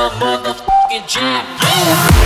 A motherfucking jam.